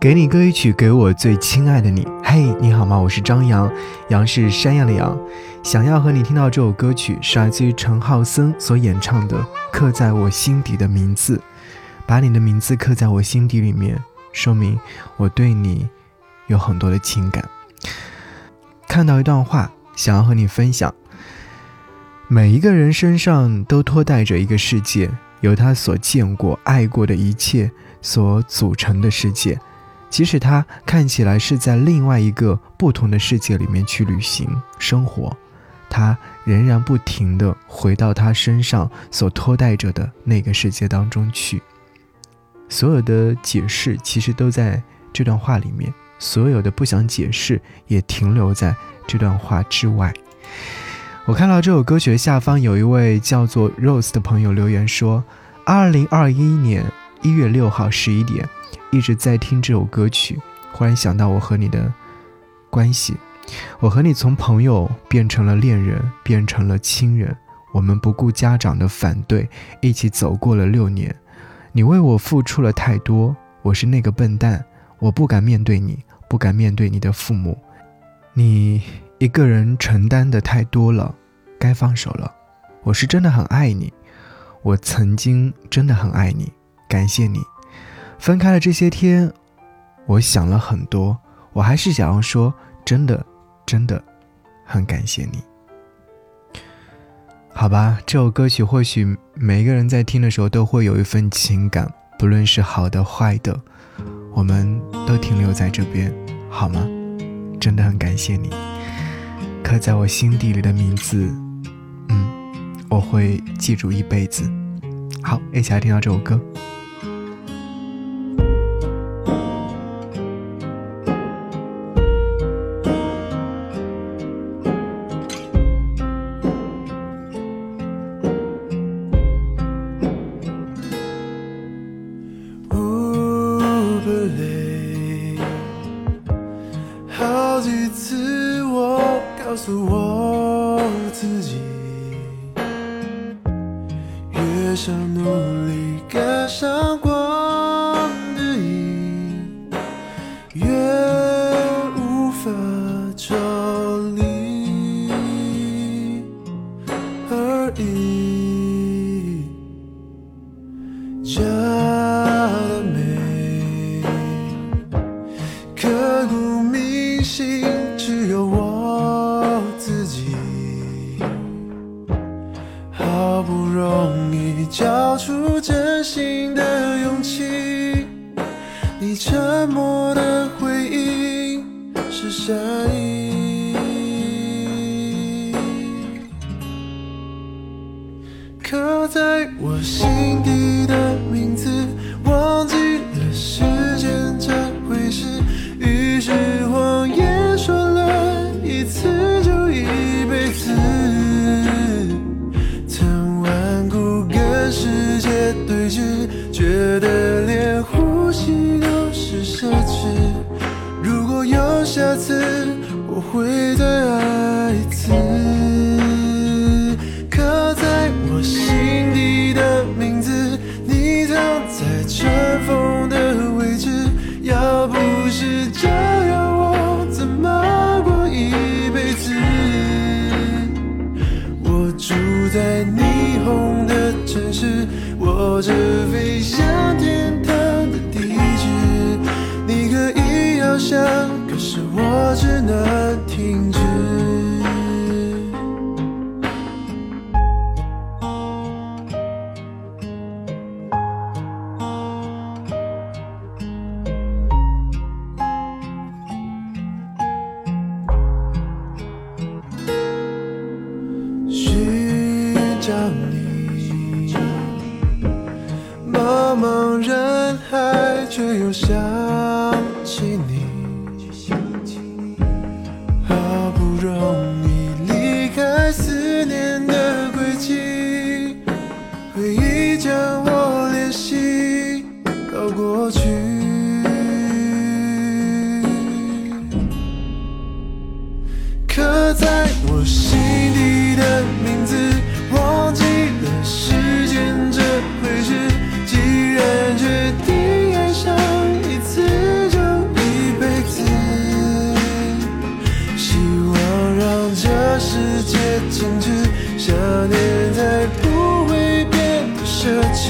给你歌一曲，给我最亲爱的你。嘿，你好吗？我是张扬，杨是山羊的羊。想要和你听到这首歌曲，是来自于陈浩森所演唱的《刻在我心底的名字》。把你的名字刻在我心底里面，说明我对你有很多的情感。看到一段话，想要和你分享。每一个人身上都托带着一个世界，由他所见过、爱过的一切所组成的世界。即使他看起来是在另外一个不同的世界里面去旅行生活，他仍然不停地回到他身上所托带着的那个世界当中去。所有的解释其实都在这段话里面，所有的不想解释也停留在这段话之外。我看到这首歌曲的下方有一位叫做 Rose 的朋友留言说：“二零二一年一月六号十一点。”一直在听这首歌曲，忽然想到我和你的关系。我和你从朋友变成了恋人，变成了亲人。我们不顾家长的反对，一起走过了六年。你为我付出了太多，我是那个笨蛋，我不敢面对你，不敢面对你的父母。你一个人承担的太多了，该放手了。我是真的很爱你，我曾经真的很爱你，感谢你。分开了这些天，我想了很多，我还是想要说，真的，真的，很感谢你。好吧，这首歌曲或许每一个人在听的时候都会有一份情感，不论是好的坏的，我们都停留在这边，好吗？真的很感谢你，刻在我心底里的名字，嗯，我会记住一辈子。好，一起来听到这首歌。好几次，我告诉我自己，越想努力赶上光的影，越无法抽离而已。不容易交出真心的勇气，你沉默的回应是善意，刻在我心底的名字，你的爱一次你可以翱翔，可是我只能停止。寻找你。茫茫人海，却又想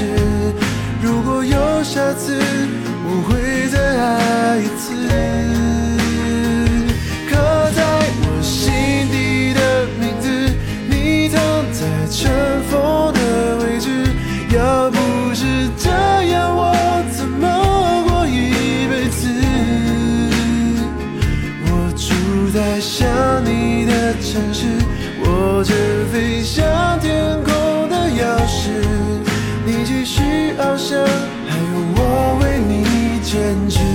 是，如果有下次，我会再爱一次。刻在我心底的名字，你躺在尘封的位置。要不是这样，我怎么过一辈子？我住在想你的城市，我只飞向天。send you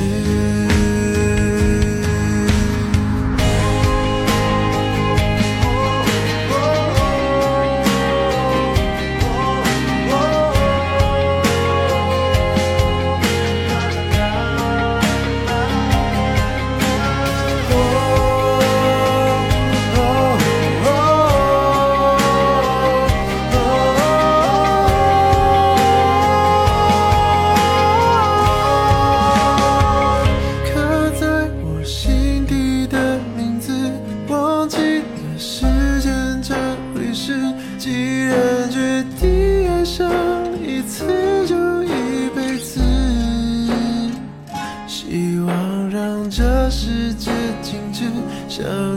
止，